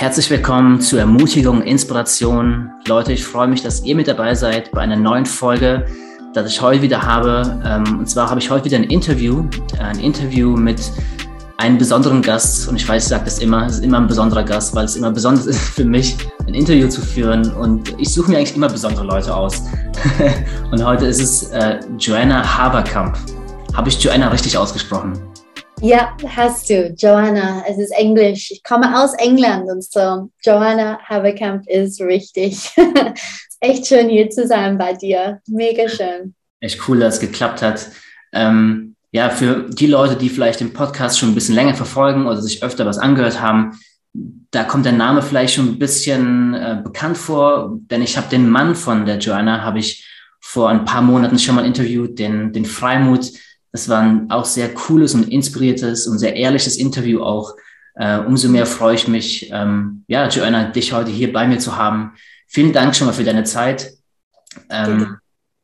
Herzlich willkommen zu Ermutigung, Inspiration. Leute, ich freue mich, dass ihr mit dabei seid bei einer neuen Folge, das ich heute wieder habe. Ähm, und zwar habe ich heute wieder ein Interview, ein Interview mit einem besonderen Gast. Und ich weiß, ich sage das immer, es ist immer ein besonderer Gast, weil es immer besonders ist für mich, ein Interview zu führen. Und ich suche mir eigentlich immer besondere Leute aus. und heute ist es äh, Joanna Haberkamp. Habe ich Joanna richtig ausgesprochen? Ja, hast du. Joanna, es ist Englisch. Ich komme aus England und so. Joanna Haberkamp ist richtig. echt schön hier zu sein bei dir. Mega schön. Echt cool, dass es geklappt hat. Ähm, ja, für die Leute, die vielleicht den Podcast schon ein bisschen länger verfolgen oder sich öfter was angehört haben, da kommt der Name vielleicht schon ein bisschen äh, bekannt vor, denn ich habe den Mann von der Joanna, habe ich vor ein paar Monaten schon mal interviewt, den, den Freimut das war ein auch sehr cooles und inspiriertes und sehr ehrliches Interview auch. Äh, umso mehr freue ich mich, ähm, ja, Joanna, dich heute hier bei mir zu haben. Vielen Dank schon mal für deine Zeit. Ähm,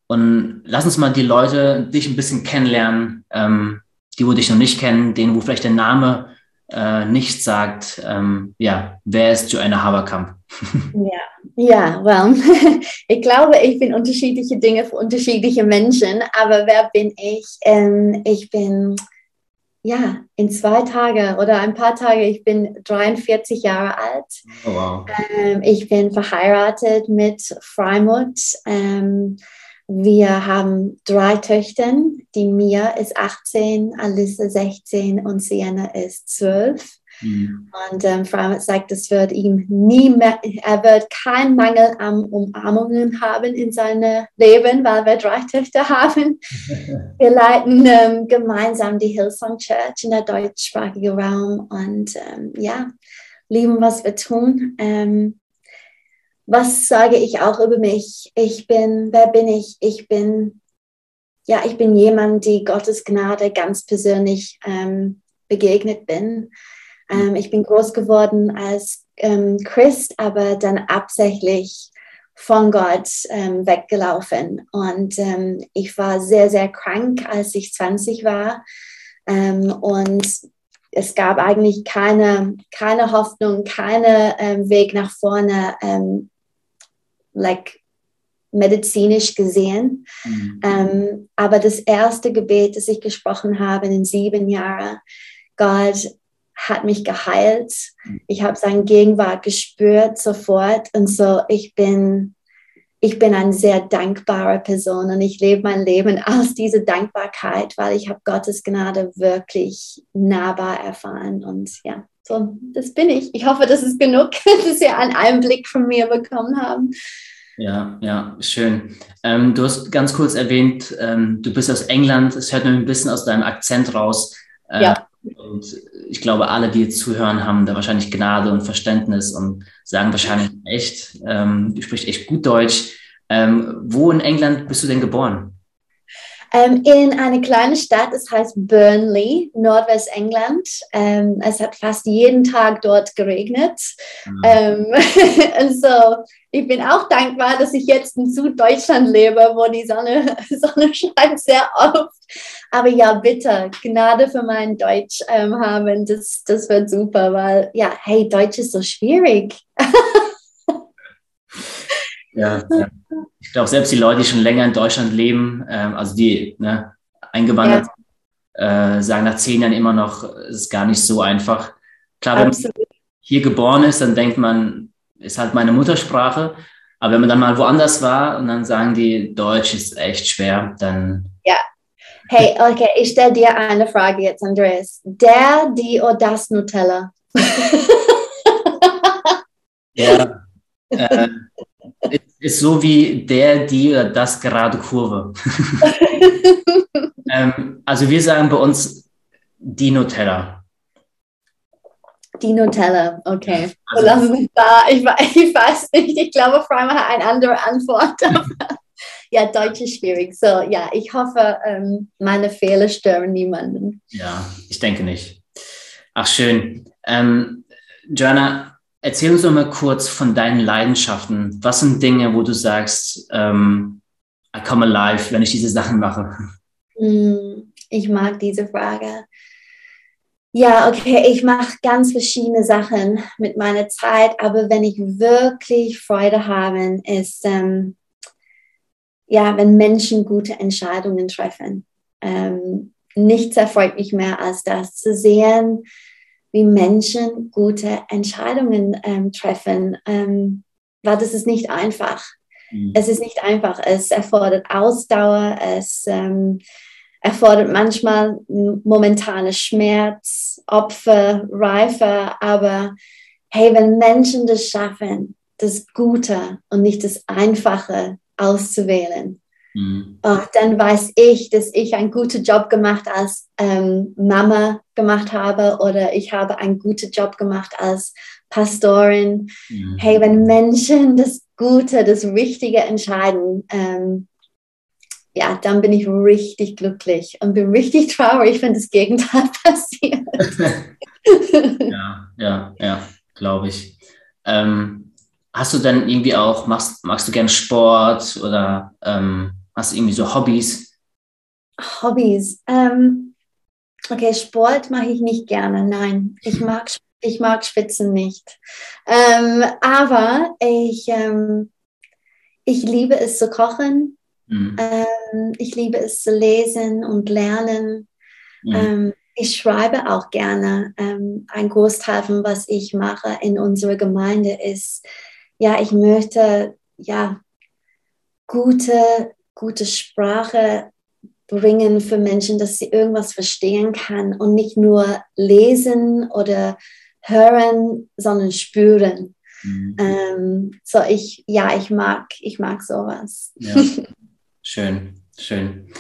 und lass uns mal die Leute dich ein bisschen kennenlernen, ähm, die, wo dich noch nicht kennen, denen, wo vielleicht der Name äh, nicht sagt. Ähm, ja, wer ist Joanna Haberkamp? ja, ja, well, ich glaube, ich bin unterschiedliche Dinge für unterschiedliche Menschen, aber wer bin ich? Ähm, ich bin, ja, in zwei Tagen oder ein paar Tage, ich bin 43 Jahre alt. Oh, wow. Ähm, ich bin verheiratet mit Freimut. Ähm, wir haben drei Töchter. Die Mia ist 18, Alissa 16 und Sienna ist 12. Mhm. Und ähm, Frau sagt, es wird ihm nie mehr, er wird keinen Mangel an Umarmungen haben in seinem Leben, weil wir drei Töchter haben. wir leiten ähm, gemeinsam die Hillsong Church in der deutschsprachigen Raum und ähm, ja, lieben, was wir tun. Ähm, was sage ich auch über mich? Ich bin, wer bin ich? Ich bin, ja, ich bin jemand, die Gottes Gnade ganz persönlich ähm, begegnet bin. Ähm, ich bin groß geworden als ähm, Christ, aber dann absichtlich von Gott ähm, weggelaufen. Und ähm, ich war sehr, sehr krank, als ich 20 war. Ähm, und es gab eigentlich keine, keine Hoffnung, keinen ähm, Weg nach vorne, like medizinisch gesehen. Mhm. aber das erste Gebet, das ich gesprochen habe in sieben Jahren, Gott, hat mich geheilt. Mhm. Ich habe seine Gegenwart gespürt sofort und so. Ich bin, ich bin eine sehr dankbare Person und ich lebe mein Leben aus dieser Dankbarkeit, weil ich habe Gottes Gnade wirklich nahbar erfahren und ja. So, das bin ich. Ich hoffe, das ist genug, dass Sie einen Einblick von mir bekommen haben. Ja, ja, schön. Ähm, du hast ganz kurz erwähnt, ähm, du bist aus England. Es hört nur ein bisschen aus deinem Akzent raus. Äh, ja. Und ich glaube, alle, die jetzt zuhören, haben da wahrscheinlich Gnade und Verständnis und sagen wahrscheinlich echt, ähm, du sprichst echt gut Deutsch. Ähm, wo in England bist du denn geboren? Ähm, in eine kleine Stadt, es heißt Burnley, Nordwestengland. Ähm, es hat fast jeden Tag dort geregnet. Mhm. Ähm, und so, ich bin auch dankbar, dass ich jetzt in Süddeutschland lebe, wo die Sonne, Sonne scheint sehr oft. Aber ja, bitte, Gnade für mein Deutsch ähm, haben, das, das wird super, weil ja, hey, Deutsch ist so schwierig. ja, ja. ich glaube, selbst die Leute, die schon länger in Deutschland leben, ähm, also die ne, eingewandert ja. äh, sagen nach zehn Jahren immer noch, es ist gar nicht so einfach. Klar, wenn Absolut. man hier geboren ist, dann denkt man, ist halt meine Muttersprache. Aber wenn man dann mal woanders war und dann sagen die, Deutsch ist echt schwer, dann. Ja. Hey, okay, ich stelle dir eine Frage jetzt, Andreas. Der, die oder das Nutella? ja. Äh, ist so wie der, die oder das gerade Kurve. ähm, also wir sagen bei uns die Nutella. Die Nutella, okay. Also, lass uns da. Ich, ich, weiß nicht, ich glaube, Freimer hat eine andere Antwort. Ja, Deutsch ist schwierig. So, ja, ich hoffe, ähm, meine Fehler stören niemanden. Ja, ich denke nicht. Ach, schön. Ähm, Joanna, erzähl uns doch mal kurz von deinen Leidenschaften. Was sind Dinge, wo du sagst, ähm, I come alive, wenn ich diese Sachen mache? Hm, ich mag diese Frage. Ja, okay, ich mache ganz verschiedene Sachen mit meiner Zeit, aber wenn ich wirklich Freude habe, ist, ähm, ja, wenn Menschen gute Entscheidungen treffen. Ähm, nichts erfreut mich mehr als das zu sehen, wie Menschen gute Entscheidungen ähm, treffen, ähm, weil das ist nicht einfach. Mhm. Es ist nicht einfach. Es erfordert Ausdauer, es ähm, erfordert manchmal momentane Schmerz, Opfer, Reife, aber hey, wenn Menschen das schaffen, das Gute und nicht das Einfache auszuwählen, mhm. oh, dann weiß ich, dass ich einen guten Job gemacht als ähm, Mama gemacht habe oder ich habe einen guten Job gemacht als Pastorin. Mhm. Hey, wenn Menschen das Gute, das Richtige entscheiden, ähm, ja, dann bin ich richtig glücklich und bin richtig traurig, wenn das Gegenteil passiert. ja, ja, ja, glaube ich. Ähm, hast du dann irgendwie auch, machst, magst du gerne Sport oder ähm, hast du irgendwie so Hobbys? Hobbys. Ähm, okay, Sport mache ich nicht gerne, nein. Ich mag, ich mag Spitzen nicht. Ähm, aber ich, ähm, ich liebe es zu kochen Mhm. Ähm, ich liebe es zu lesen und lernen. Mhm. Ähm, ich schreibe auch gerne. Ein Großteil von was ich mache in unserer Gemeinde ist, ja, ich möchte ja gute, gute Sprache bringen für Menschen, dass sie irgendwas verstehen kann und nicht nur lesen oder hören, sondern spüren. Mhm. Ähm, so ich, ja, ich mag, ich mag sowas. Ja. Schön, schön.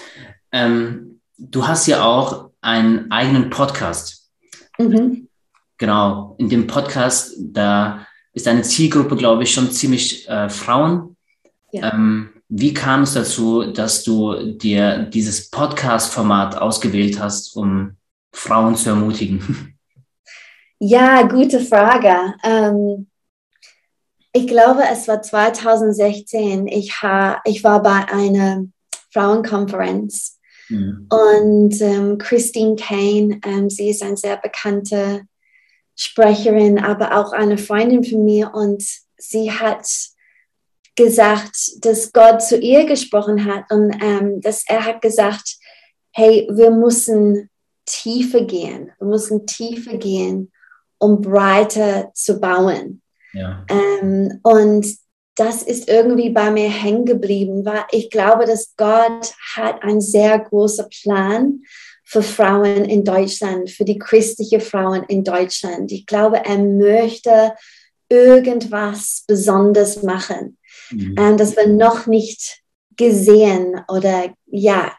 Ähm, du hast ja auch einen eigenen Podcast. Mhm. Genau, in dem Podcast, da ist deine Zielgruppe, glaube ich, schon ziemlich äh, Frauen. Ja. Ähm, wie kam es dazu, dass du dir dieses Podcast-Format ausgewählt hast, um Frauen zu ermutigen? Ja, gute Frage. Ähm, ich glaube, es war 2016. Ich, ha, ich war bei einer Frauenkonferenz mhm. und ähm, Christine Kane, ähm, sie ist eine sehr bekannte Sprecherin, aber auch eine Freundin von mir. Und sie hat gesagt, dass Gott zu ihr gesprochen hat. Und ähm, dass er hat gesagt, hey, wir müssen tiefer gehen, wir müssen tiefer gehen, um breiter zu bauen. Ähm, und das ist irgendwie bei mir hängen geblieben, weil ich glaube, dass Gott hat einen sehr großen Plan für Frauen in Deutschland, für die christlichen Frauen in Deutschland. Ich glaube, er möchte irgendwas Besonderes machen, mhm. ähm, das wir noch nicht gesehen oder ja,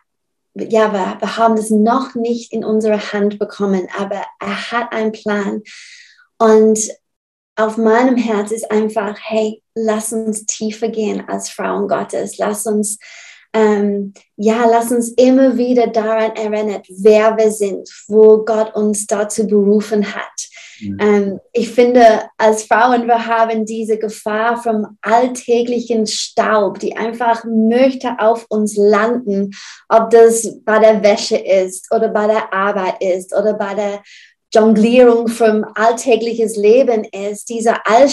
ja, wir, wir haben das noch nicht in unsere Hand bekommen, aber er hat einen Plan. Und auf meinem Herz ist einfach, hey, lass uns tiefer gehen als Frauen Gottes. Lass uns, ähm, ja, lass uns immer wieder daran erinnern, wer wir sind, wo Gott uns dazu berufen hat. Mhm. Ähm, ich finde, als Frauen, wir haben diese Gefahr vom alltäglichen Staub, die einfach möchte auf uns landen, ob das bei der Wäsche ist oder bei der Arbeit ist oder bei der Jonglierung vom alltägliches Leben ist, dieser, All,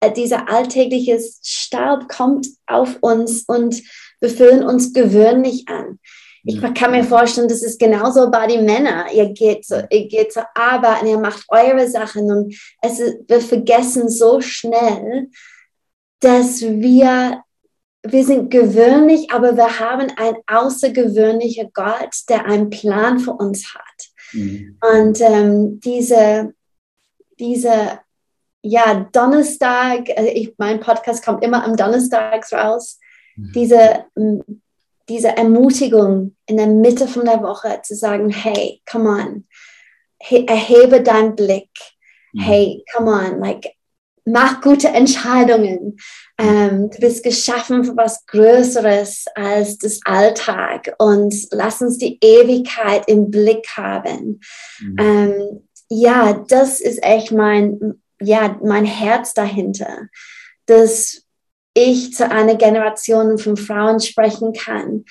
äh, dieser alltägliche Staub kommt auf uns und wir fühlen uns gewöhnlich an. Ich kann mir vorstellen, das ist genauso bei den Männern. Ihr geht, so, ihr geht zur Arbeit und ihr macht eure Sachen und es ist, wir vergessen so schnell, dass wir, wir sind gewöhnlich, aber wir haben einen außergewöhnlichen Gott, der einen Plan für uns hat. Mhm. Und ähm, diese, diese, ja, Donnerstag, also ich, mein Podcast kommt immer am Donnerstag raus. Diese, diese Ermutigung in der Mitte von der Woche zu sagen, hey, come on, erhebe deinen Blick, mhm. hey, come on, like, mach gute Entscheidungen. Ähm, du bist geschaffen für was Größeres als das Alltag und lass uns die Ewigkeit im Blick haben. Mhm. Ähm, ja, das ist echt mein, ja, mein Herz dahinter, dass ich zu einer Generation von Frauen sprechen kann,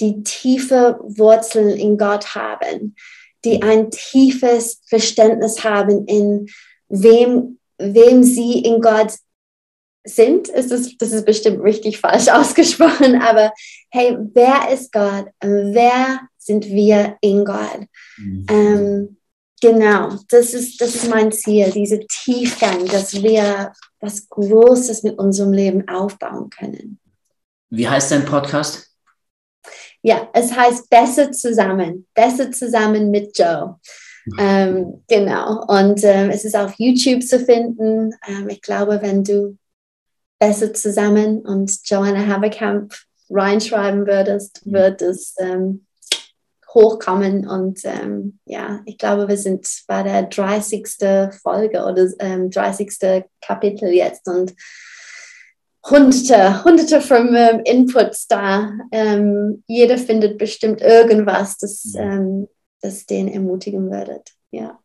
die tiefe Wurzeln in Gott haben, die ein tiefes Verständnis haben in wem, wem sie in Gott sind. Ist das, das ist bestimmt richtig falsch ausgesprochen, aber hey, wer ist Gott? Wer sind wir in Gott? Mhm. Ähm, genau, das ist, das ist mein Ziel, diese Tiefgang, dass wir was Großes mit unserem Leben aufbauen können. Wie heißt dein Podcast? Ja, es heißt Besser zusammen. Besser zusammen mit Joe. Ähm, genau. Und ähm, es ist auf YouTube zu finden. Ähm, ich glaube, wenn du Besser zusammen und Joanna Haberkamp reinschreiben würdest, mhm. wird es ähm, hochkommen. Und ähm, ja, ich glaube, wir sind bei der 30. Folge oder 30. Ähm, Kapitel jetzt. Und hunderte, hunderte von ähm, Inputs da. Ähm, jeder findet bestimmt irgendwas, das, ähm, das den ermutigen würde. Ja.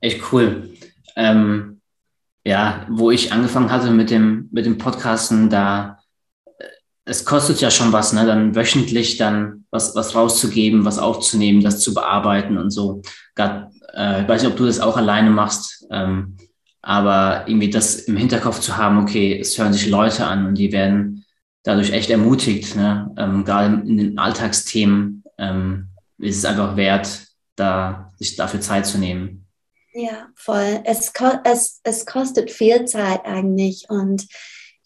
Echt cool. Ähm, ja, wo ich angefangen hatte mit dem, mit dem Podcasten, da es kostet ja schon was, ne? Dann wöchentlich dann was, was rauszugeben, was aufzunehmen, das zu bearbeiten und so. Grad, äh, ich weiß nicht, ob du das auch alleine machst. Ähm, aber irgendwie das im Hinterkopf zu haben, okay, es hören sich Leute an und die werden dadurch echt ermutigt, ne? ähm, gerade in den Alltagsthemen ähm, ist es einfach wert, da sich dafür Zeit zu nehmen. Ja, voll. Es, es, es kostet viel Zeit eigentlich und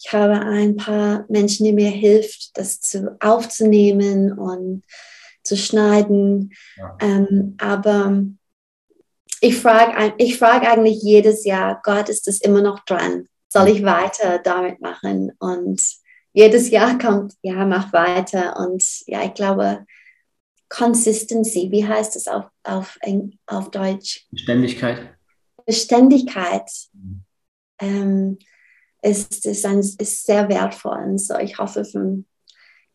ich habe ein paar Menschen, die mir hilft, das zu, aufzunehmen und zu schneiden. Ja. Ähm, aber ich frage ich frag eigentlich jedes Jahr, Gott, ist das immer noch dran? Soll ich weiter damit machen? Und jedes Jahr kommt, ja, mach weiter. Und ja, ich glaube, Consistency, wie heißt es auf, auf, auf Deutsch? Beständigkeit. Beständigkeit mhm. ähm, ist, ist, ein, ist sehr wertvoll. Und so, ich hoffe, für,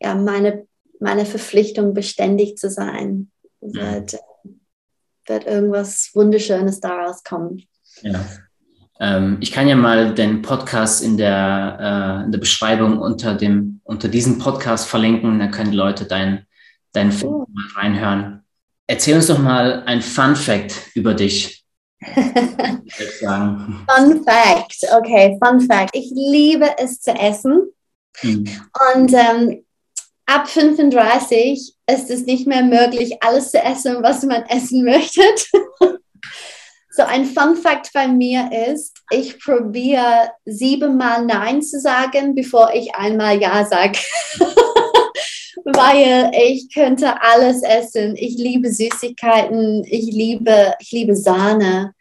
ja, meine, meine Verpflichtung, beständig zu sein, wird, mhm wird irgendwas Wunderschönes daraus kommen. Ja. Ähm, ich kann ja mal den Podcast in der, äh, in der Beschreibung unter, dem, unter diesem Podcast verlinken. Da können die Leute deinen dein Film oh. mal reinhören. Erzähl uns doch mal ein Fun Fact über dich. Fun Fact, okay, Fun Fact. Ich liebe es zu essen. Hm. Und ähm, ab 35 ist es nicht mehr möglich, alles zu essen, was man essen möchte. so ein Fun Fact bei mir ist, ich probiere siebenmal Nein zu sagen, bevor ich einmal Ja sage. Weil ich könnte alles essen. Ich liebe Süßigkeiten, ich liebe, ich liebe Sahne.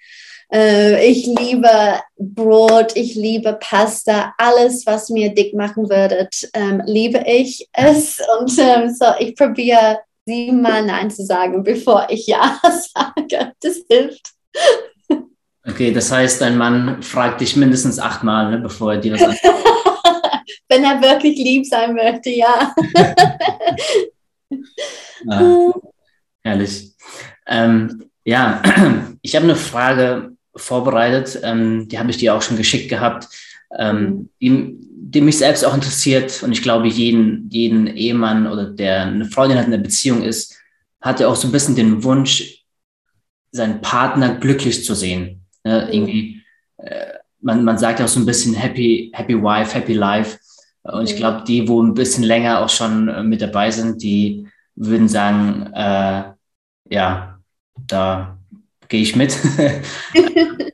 Äh, ich liebe Brot, ich liebe Pasta, alles, was mir dick machen würde, ähm, liebe ich es. Und ähm, so, ich probiere siebenmal Nein zu sagen, bevor ich Ja sage. Das hilft. Okay, das heißt, dein Mann fragt dich mindestens achtmal, ne, bevor er dir das sagt. Wenn er wirklich lieb sein möchte, ja. ah, herrlich. Ähm, ja, ich habe eine Frage vorbereitet. Ähm, die habe ich dir auch schon geschickt gehabt, ähm, die, die, mich selbst auch interessiert. Und ich glaube, jeden, jeden Ehemann oder der eine Freundin hat, in einer Beziehung ist, hat ja auch so ein bisschen den Wunsch, seinen Partner glücklich zu sehen. Ne? Irgendwie, äh, man, man sagt ja auch so ein bisschen happy, happy wife, happy life. Und ich glaube, die, wo ein bisschen länger auch schon äh, mit dabei sind, die würden sagen, äh, ja, da gehe ich mit.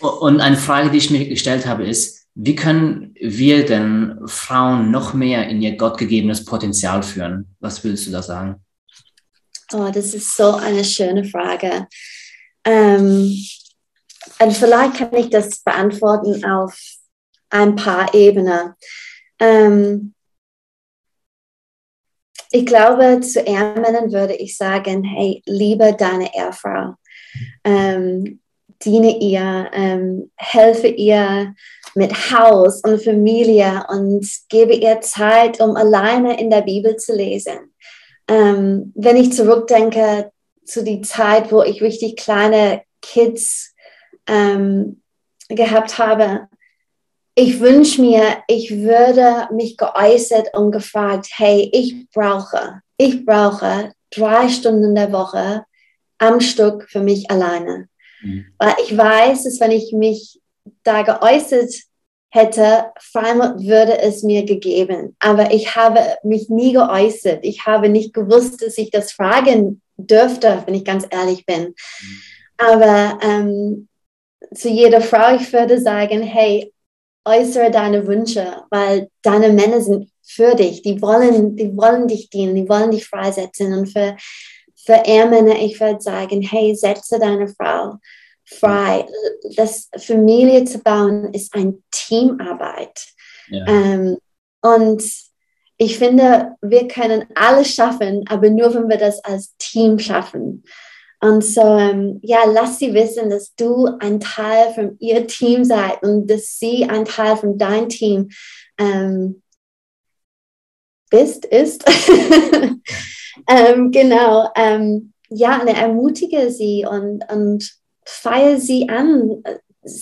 Und eine Frage, die ich mir gestellt habe, ist, wie können wir denn Frauen noch mehr in ihr gottgegebenes Potenzial führen? Was willst du da sagen? Oh, das ist so eine schöne Frage. Ähm, und vielleicht kann ich das beantworten auf ein paar Ebenen. Ähm, ich glaube, zu Ehrmännern würde ich sagen, hey, liebe deine Ehefrau ähm, diene ihr, ähm, helfe ihr mit Haus und Familie und gebe ihr Zeit, um alleine in der Bibel zu lesen. Ähm, wenn ich zurückdenke zu die Zeit, wo ich richtig kleine Kids ähm, gehabt habe, ich wünsche mir, ich würde mich geäußert und gefragt, hey, ich brauche, ich brauche drei Stunden der Woche am Stück für mich alleine. Mhm. Weil ich weiß, dass wenn ich mich da geäußert hätte, Freimut würde es mir gegeben. Aber ich habe mich nie geäußert. Ich habe nicht gewusst, dass ich das fragen dürfte, wenn ich ganz ehrlich bin. Mhm. Aber ähm, zu jeder Frau, ich würde sagen, hey, äußere deine Wünsche, weil deine Männer sind für dich. Die wollen, die wollen dich dienen, die wollen dich freisetzen. Und für, für Ehrmänner, ich würde sagen, hey, setze deine Frau frei. Das Familie zu bauen ist eine Teamarbeit. Ja. Ähm, und ich finde, wir können alles schaffen, aber nur wenn wir das als Team schaffen. Und so, ähm, ja, lass sie wissen, dass du ein Teil von ihr Team seid und dass sie ein Teil von deinem Team ähm, bist, ist. ähm, genau. Ähm, ja, ne, ermutige sie und, und feiere sie an.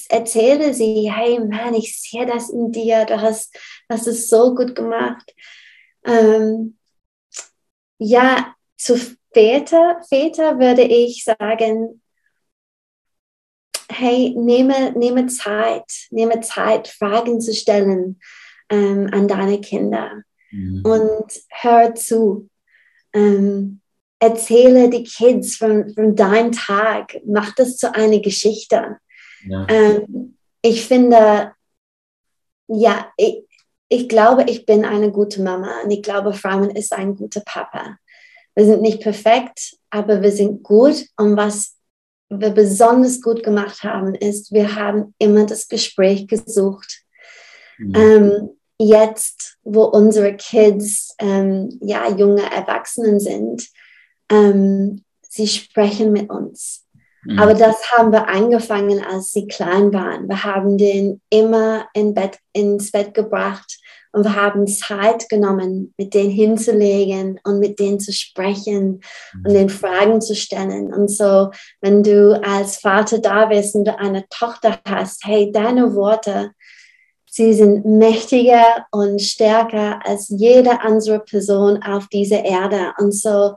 Erzähle sie, hey Mann, ich sehe das in dir, du hast, hast es so gut gemacht. Ähm, ja, zu Väter, Väter würde ich sagen, hey, nehme, nehme Zeit, nehme Zeit, Fragen zu stellen ähm, an deine Kinder mhm. und hör zu. Ähm, erzähle die Kids von, von deinem Tag, mach das zu einer Geschichte. Ja. Ähm, ich finde, ja, ich, ich glaube, ich bin eine gute Mama und ich glaube, Frauen ist ein guter Papa. Wir sind nicht perfekt, aber wir sind gut. Und was wir besonders gut gemacht haben, ist, wir haben immer das Gespräch gesucht. Mhm. Ähm, jetzt, wo unsere Kids ähm, ja junge Erwachsenen sind, ähm, sie sprechen mit uns. Mhm. Aber das haben wir angefangen, als sie klein waren. Wir haben den immer in Bett, ins Bett gebracht und wir haben Zeit genommen, mit denen hinzulegen und mit denen zu sprechen und den Fragen zu stellen. Und so, wenn du als Vater da bist und du eine Tochter hast, hey, deine Worte, sie sind mächtiger und stärker als jede andere Person auf dieser Erde. Und so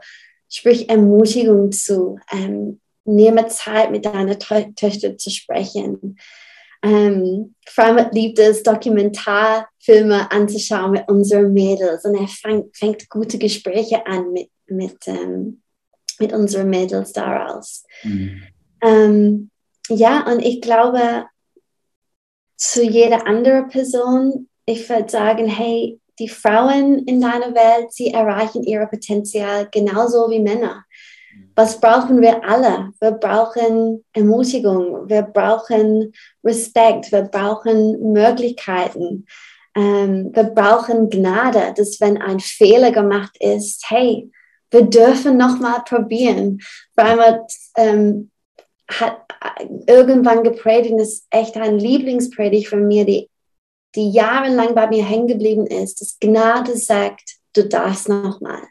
sprich Ermutigung zu. Ähm, nehme Zeit, mit deiner Töchter zu sprechen. Ähm, Freimuth liebt es, Dokumentarfilme anzuschauen mit unseren Mädels und er fängt, fängt gute Gespräche an mit, mit, ähm, mit unseren Mädels daraus. Mhm. Ähm, ja, und ich glaube, zu jeder anderen Person, ich würde sagen, hey, die Frauen in deiner Welt, sie erreichen ihr Potenzial genauso wie Männer was brauchen wir alle? Wir brauchen Ermutigung, wir brauchen Respekt, wir brauchen Möglichkeiten, ähm, wir brauchen Gnade, dass wenn ein Fehler gemacht ist, hey, wir dürfen nochmal probieren. Man ähm, hat irgendwann gepredigt, das ist echt ein Lieblingspredigt von mir, die, die jahrelang bei mir hängen geblieben ist, dass Gnade sagt, du darfst nochmal.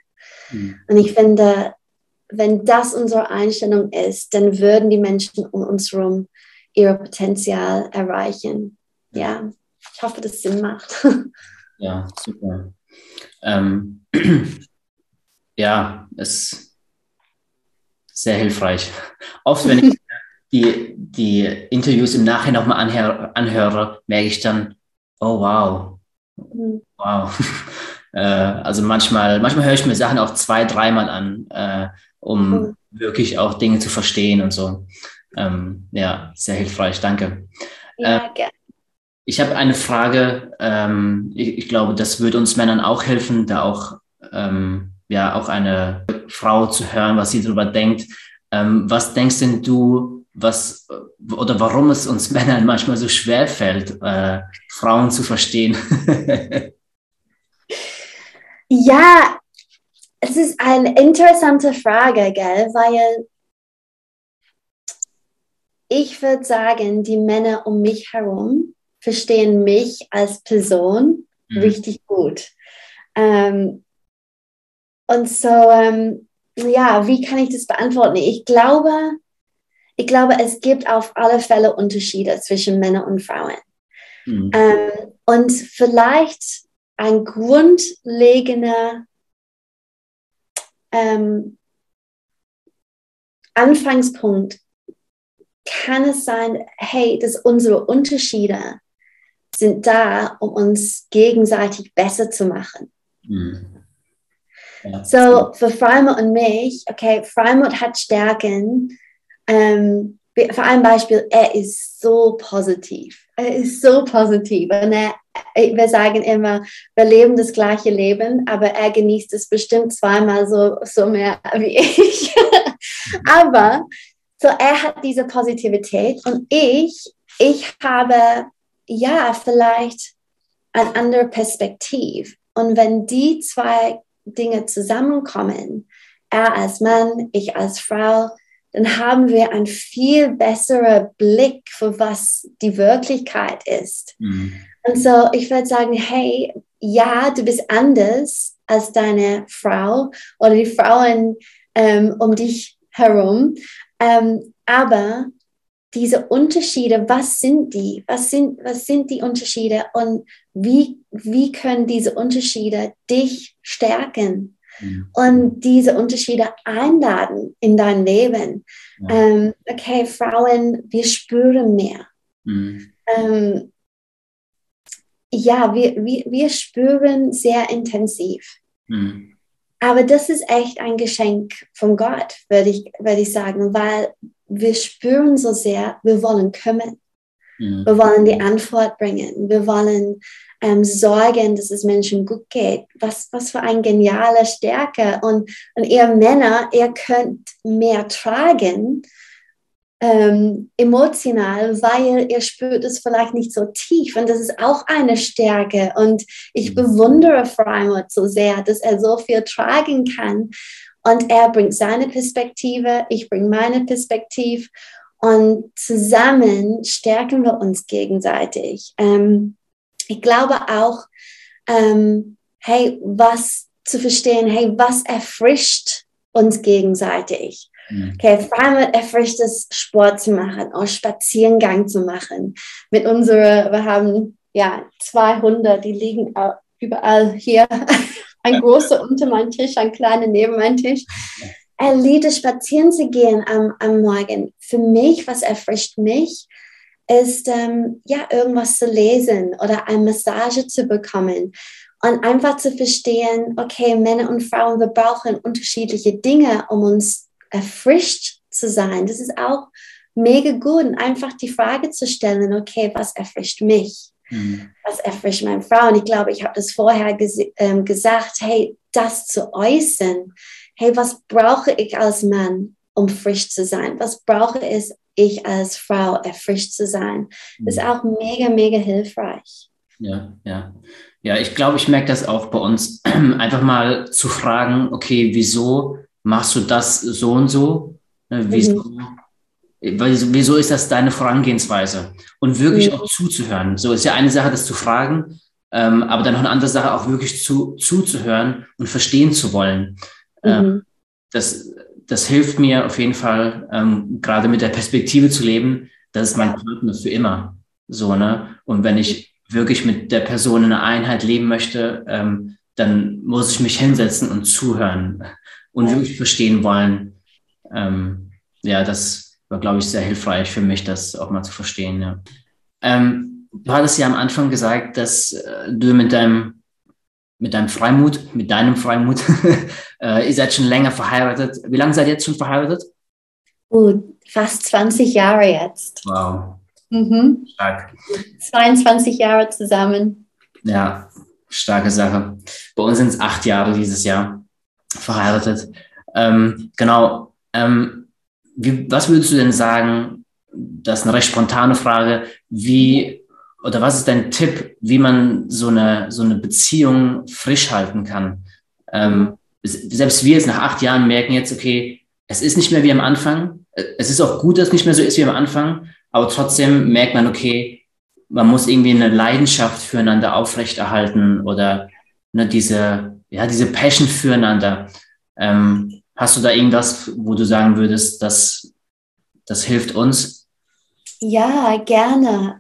Mhm. Und ich finde, wenn das unsere Einstellung ist, dann würden die Menschen um uns herum ihr Potenzial erreichen. Ja, ich hoffe, dass Sinn macht. Ja, super. Ähm, ja, es ist sehr hilfreich. Oft, wenn ich die, die Interviews im Nachhinein nochmal anhöre, anhöre, merke ich dann, oh wow, mhm. wow. äh, also manchmal, manchmal höre ich mir Sachen auch zwei, dreimal an. Äh, um mhm. wirklich auch Dinge zu verstehen und so. Ähm, ja, sehr hilfreich, danke. Ja, äh, gerne. Ich habe eine Frage. Ähm, ich, ich, glaube, das würde uns Männern auch helfen, da auch, ähm, ja, auch eine Frau zu hören, was sie darüber denkt. Ähm, was denkst denn du, was oder warum es uns Männern manchmal so schwer fällt, äh, Frauen zu verstehen? ja, es ist eine interessante Frage, gell? Weil ich würde sagen, die Männer um mich herum verstehen mich als Person mhm. richtig gut. Ähm, und so, ähm, ja, wie kann ich das beantworten? Ich glaube, ich glaube, es gibt auf alle Fälle Unterschiede zwischen Männern und Frauen. Mhm. Ähm, und vielleicht ein grundlegender ähm, Anfangspunkt kann es sein, hey, dass unsere Unterschiede sind da, um uns gegenseitig besser zu machen. Mhm. Ja. So, für Freimut und mich, okay, Freimut hat Stärken. Ähm, für ein Beispiel, er ist so positiv. Er ist so positiv. Und er, wir sagen immer, wir leben das gleiche Leben, aber er genießt es bestimmt zweimal so, so mehr wie ich. aber so, er hat diese Positivität und ich, ich habe ja vielleicht eine andere Perspektive. Und wenn die zwei Dinge zusammenkommen, er als Mann, ich als Frau, dann haben wir einen viel besseren Blick für was die Wirklichkeit ist. Mhm. Und so, ich würde sagen, hey, ja, du bist anders als deine Frau oder die Frauen ähm, um dich herum, ähm, aber diese Unterschiede, was sind die? Was sind, was sind die Unterschiede und wie, wie können diese Unterschiede dich stärken. Und diese Unterschiede einladen in dein Leben? Ja. Ähm, okay, Frauen, wir spüren mehr. Mhm. Ähm, ja, wir, wir, wir spüren sehr intensiv. Mhm. Aber das ist echt ein Geschenk von Gott, würde ich, würde ich sagen, weil wir spüren so sehr, wir wollen kümmern. Mhm. Wir wollen die Antwort bringen. Wir wollen ähm, sorgen, dass es Menschen gut geht. Was, was für eine geniale Stärke. Und, und ihr Männer, ihr könnt mehr tragen, ähm, emotional, weil ihr spürt es vielleicht nicht so tief. Und das ist auch eine Stärke. Und ich mhm. bewundere Freimut so sehr, dass er so viel tragen kann. Und er bringt seine Perspektive, ich bringe meine Perspektive. Und zusammen stärken wir uns gegenseitig. Ähm, ich glaube auch, ähm, hey, was zu verstehen, hey, was erfrischt uns gegenseitig. Mhm. Okay, Freimut erfrischt es, Sport zu machen, auch Spaziergang zu machen. Mit unserer, wir haben ja 200, die liegen überall hier ein großer unter meinem Tisch, ein kleiner neben meinem Tisch. Er liebt es, spazieren zu gehen am, am Morgen. Für mich, was erfrischt mich, ist, ähm, ja, irgendwas zu lesen oder eine Massage zu bekommen und einfach zu verstehen, okay, Männer und Frauen, wir brauchen unterschiedliche Dinge, um uns erfrischt zu sein. Das ist auch mega gut und einfach die Frage zu stellen, okay, was erfrischt mich? Mhm. Was erfrischt meine Frau? Und ich glaube, ich habe das vorher ges ähm, gesagt, hey, das zu äußern. Hey, was brauche ich als Mann, um frisch zu sein? Was brauche ich als Frau, erfrischt zu sein? Das ist mhm. auch mega, mega hilfreich. Ja, ja. Ja, ich glaube, ich merke das auch bei uns. Einfach mal zu fragen, okay, wieso machst du das so und so? Ne, wieso, mhm. wieso ist das deine Vorangehensweise? Und wirklich mhm. auch zuzuhören. So ist ja eine Sache, das zu fragen, ähm, aber dann noch eine andere Sache, auch wirklich zu, zuzuhören und verstehen zu wollen. Ähm, mhm. das, das hilft mir auf jeden Fall, ähm, gerade mit der Perspektive zu leben, das ist mein Partner für immer. So, ne? Und wenn ich wirklich mit der Person in einer Einheit leben möchte, ähm, dann muss ich mich hinsetzen und zuhören und wirklich verstehen wollen. Ähm, ja, das war, glaube ich, sehr hilfreich für mich, das auch mal zu verstehen. Ja. Ähm, du hattest ja am Anfang gesagt, dass äh, du mit deinem mit deinem Freimut, mit deinem Freimut, äh, ihr seid schon länger verheiratet. Wie lange seid ihr jetzt schon verheiratet? Oh, fast 20 Jahre jetzt. Wow. Mhm. Stark. 22 Jahre zusammen. Ja, starke Sache. Bei uns sind es acht Jahre dieses Jahr verheiratet. Ähm, genau. Ähm, wie, was würdest du denn sagen? Das ist eine recht spontane Frage. Wie oder was ist dein Tipp, wie man so eine, so eine Beziehung frisch halten kann? Ähm, selbst wir jetzt nach acht Jahren merken jetzt, okay, es ist nicht mehr wie am Anfang. Es ist auch gut, dass es nicht mehr so ist wie am Anfang, aber trotzdem merkt man, okay, man muss irgendwie eine Leidenschaft füreinander aufrechterhalten oder ne, diese, ja, diese Passion füreinander. Ähm, hast du da irgendwas, wo du sagen würdest, dass das hilft uns? Ja, gerne.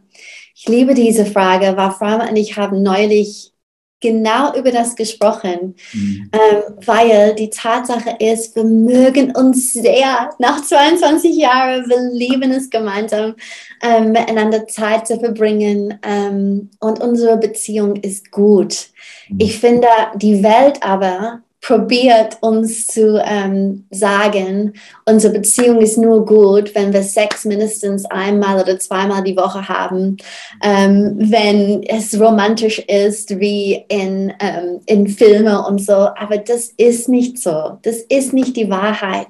Ich liebe diese Frage, weil Frau und ich haben neulich genau über das gesprochen, mhm. ähm, weil die Tatsache ist, wir mögen uns sehr nach 22 Jahren, wir lieben es gemeinsam, ähm, miteinander Zeit zu verbringen ähm, und unsere Beziehung ist gut. Mhm. Ich finde, die Welt aber probiert uns zu ähm, sagen, unsere Beziehung ist nur gut, wenn wir Sex mindestens einmal oder zweimal die Woche haben, ähm, wenn es romantisch ist wie in, ähm, in Filmen und so. Aber das ist nicht so. Das ist nicht die Wahrheit.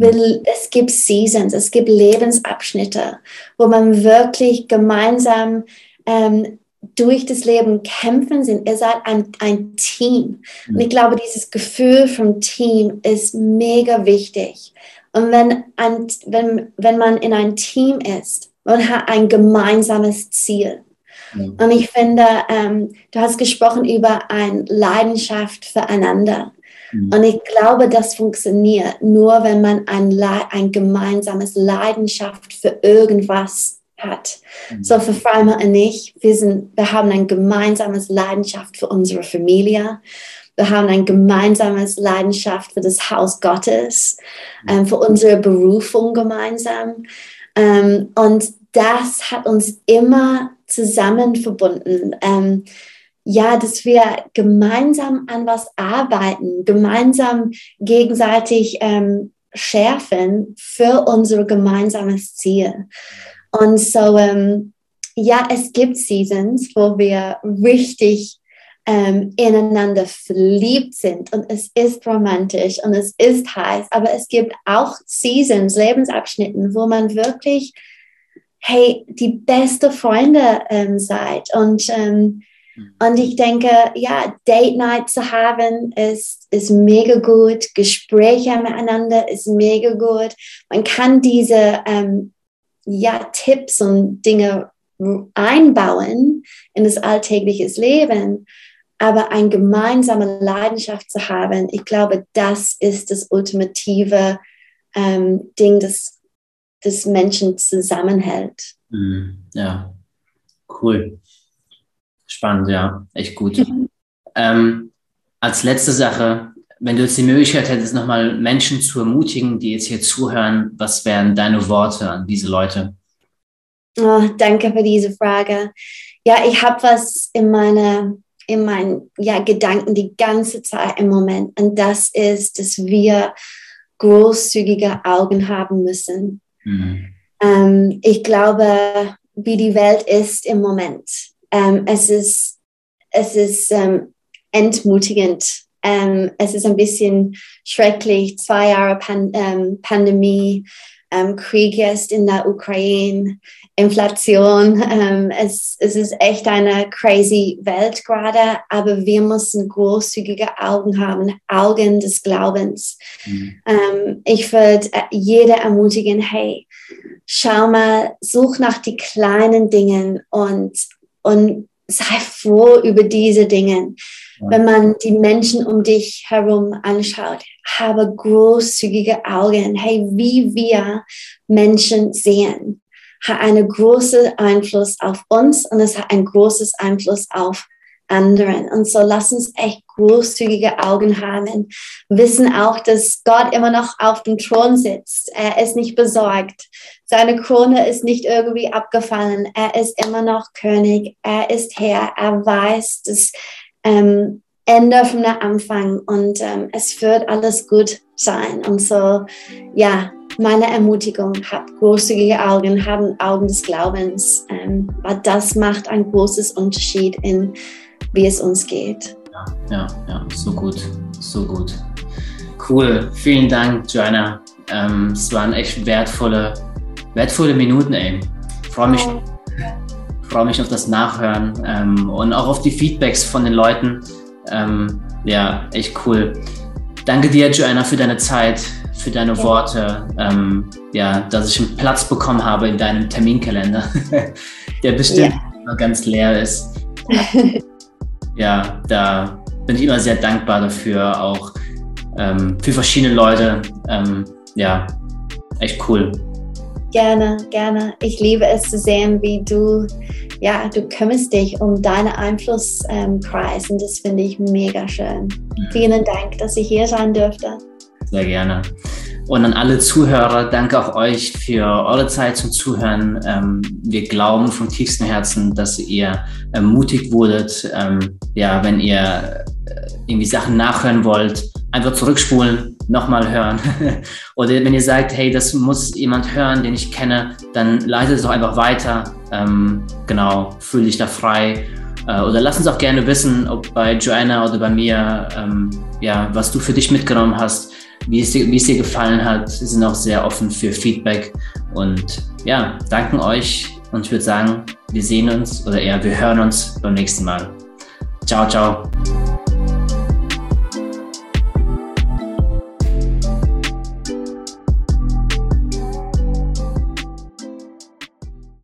Es gibt Seasons, es gibt Lebensabschnitte, wo man wirklich gemeinsam ähm, durch das Leben kämpfen sind. Ihr seid ein, ein Team. Und ich glaube, dieses Gefühl vom Team ist mega wichtig. Und wenn, ein, wenn, wenn man in einem Team ist, man hat ein gemeinsames Ziel. Und ich finde, ähm, du hast gesprochen über eine Leidenschaft füreinander. Mhm. Und ich glaube, das funktioniert nur, wenn man ein, ein gemeinsames Leidenschaft für irgendwas hat. Mhm. So für Freimer und ich, wir, sind, wir haben ein gemeinsames Leidenschaft für unsere Familie. Wir haben ein gemeinsames Leidenschaft für das Haus Gottes, mhm. ähm, für unsere Berufung gemeinsam. Ähm, und das hat uns immer zusammen verbunden. Ähm, ja, dass wir gemeinsam an was arbeiten, gemeinsam gegenseitig ähm, schärfen für unser gemeinsames Ziel. Und so, ähm, ja, es gibt Seasons, wo wir richtig ähm, ineinander verliebt sind und es ist romantisch und es ist heiß, aber es gibt auch Seasons, Lebensabschnitten, wo man wirklich, hey, die beste Freunde ähm, seid und ähm, und ich denke, ja, Date Night zu haben ist, ist mega gut. Gespräche miteinander ist mega gut. Man kann diese ähm, ja, Tipps und Dinge einbauen in das alltägliche Leben, aber eine gemeinsame Leidenschaft zu haben, ich glaube, das ist das ultimative ähm, Ding, das, das Menschen zusammenhält. Mhm. Ja, cool. Spannend, ja, echt gut. ähm, als letzte Sache, wenn du jetzt die Möglichkeit hättest, nochmal Menschen zu ermutigen, die jetzt hier zuhören, was wären deine Worte an diese Leute? Oh, danke für diese Frage. Ja, ich habe was in meiner in meinen ja, Gedanken die ganze Zeit im Moment. Und das ist, dass wir großzügige Augen haben müssen. Mhm. Ähm, ich glaube, wie die Welt ist im Moment, ähm, es ist, es ist ähm, entmutigend, ähm, es ist ein bisschen schrecklich, zwei Jahre Pan ähm, Pandemie, ähm, Krieg jetzt in der Ukraine, Inflation. Ähm, es, es ist echt eine crazy Welt gerade, aber wir müssen großzügige Augen haben, Augen des Glaubens. Mhm. Ähm, ich würde äh, jeder ermutigen, hey, schau mal, such nach die kleinen Dingen und, und sei froh über diese Dinge. Wenn man die Menschen um dich herum anschaut, habe großzügige Augen. Hey, wie wir Menschen sehen, hat einen großen Einfluss auf uns und es hat einen großen Einfluss auf anderen. Und so lass uns echt großzügige Augen haben. Wissen auch, dass Gott immer noch auf dem Thron sitzt. Er ist nicht besorgt. Seine Krone ist nicht irgendwie abgefallen. Er ist immer noch König. Er ist Herr. Er weiß das ähm, Ende von der Anfang und ähm, es wird alles gut sein. Und so, ja, meine Ermutigung, habt großzügige Augen, haben Augen des Glaubens, ähm, weil das macht einen großen Unterschied in, wie es uns geht. Ja, ja, ja, so gut, so gut. Cool, vielen Dank, Joanna. Ähm, es waren echt wertvolle, wertvolle Minuten, ey. Freue mich, oh. Freue mich auf das Nachhören ähm, und auch auf die Feedbacks von den Leuten. Ähm, ja, echt cool. Danke dir, Joanna, für deine Zeit, für deine ja. Worte. Ähm, ja, dass ich einen Platz bekommen habe in deinem Terminkalender, der bestimmt ja. ganz leer ist. ja, da bin ich immer sehr dankbar dafür, auch ähm, für verschiedene Leute. Ähm, ja, echt cool. Gerne, gerne. Ich liebe es zu sehen, wie du, ja, du kümmerst dich um deinen Einflusskreis und das finde ich mega schön. Mhm. Vielen Dank, dass ich hier sein durfte. Sehr gerne. Und an alle Zuhörer, danke auch euch für eure Zeit zum Zuhören. Ähm, wir glauben vom tiefsten Herzen, dass ihr ermutigt wurdet. Ähm, ja, wenn ihr äh, irgendwie Sachen nachhören wollt, einfach zurückspulen, nochmal hören. Oder wenn ihr sagt, hey, das muss jemand hören, den ich kenne, dann leitet es doch einfach weiter. Ähm, genau, fühle dich da frei. Äh, oder lass uns auch gerne wissen, ob bei Joanna oder bei mir, ähm, ja, was du für dich mitgenommen hast wie es, dir, wie es dir gefallen hat. Wir sind auch sehr offen für Feedback und ja, danken euch und ich würde sagen, wir sehen uns oder eher wir hören uns beim nächsten Mal. Ciao, ciao.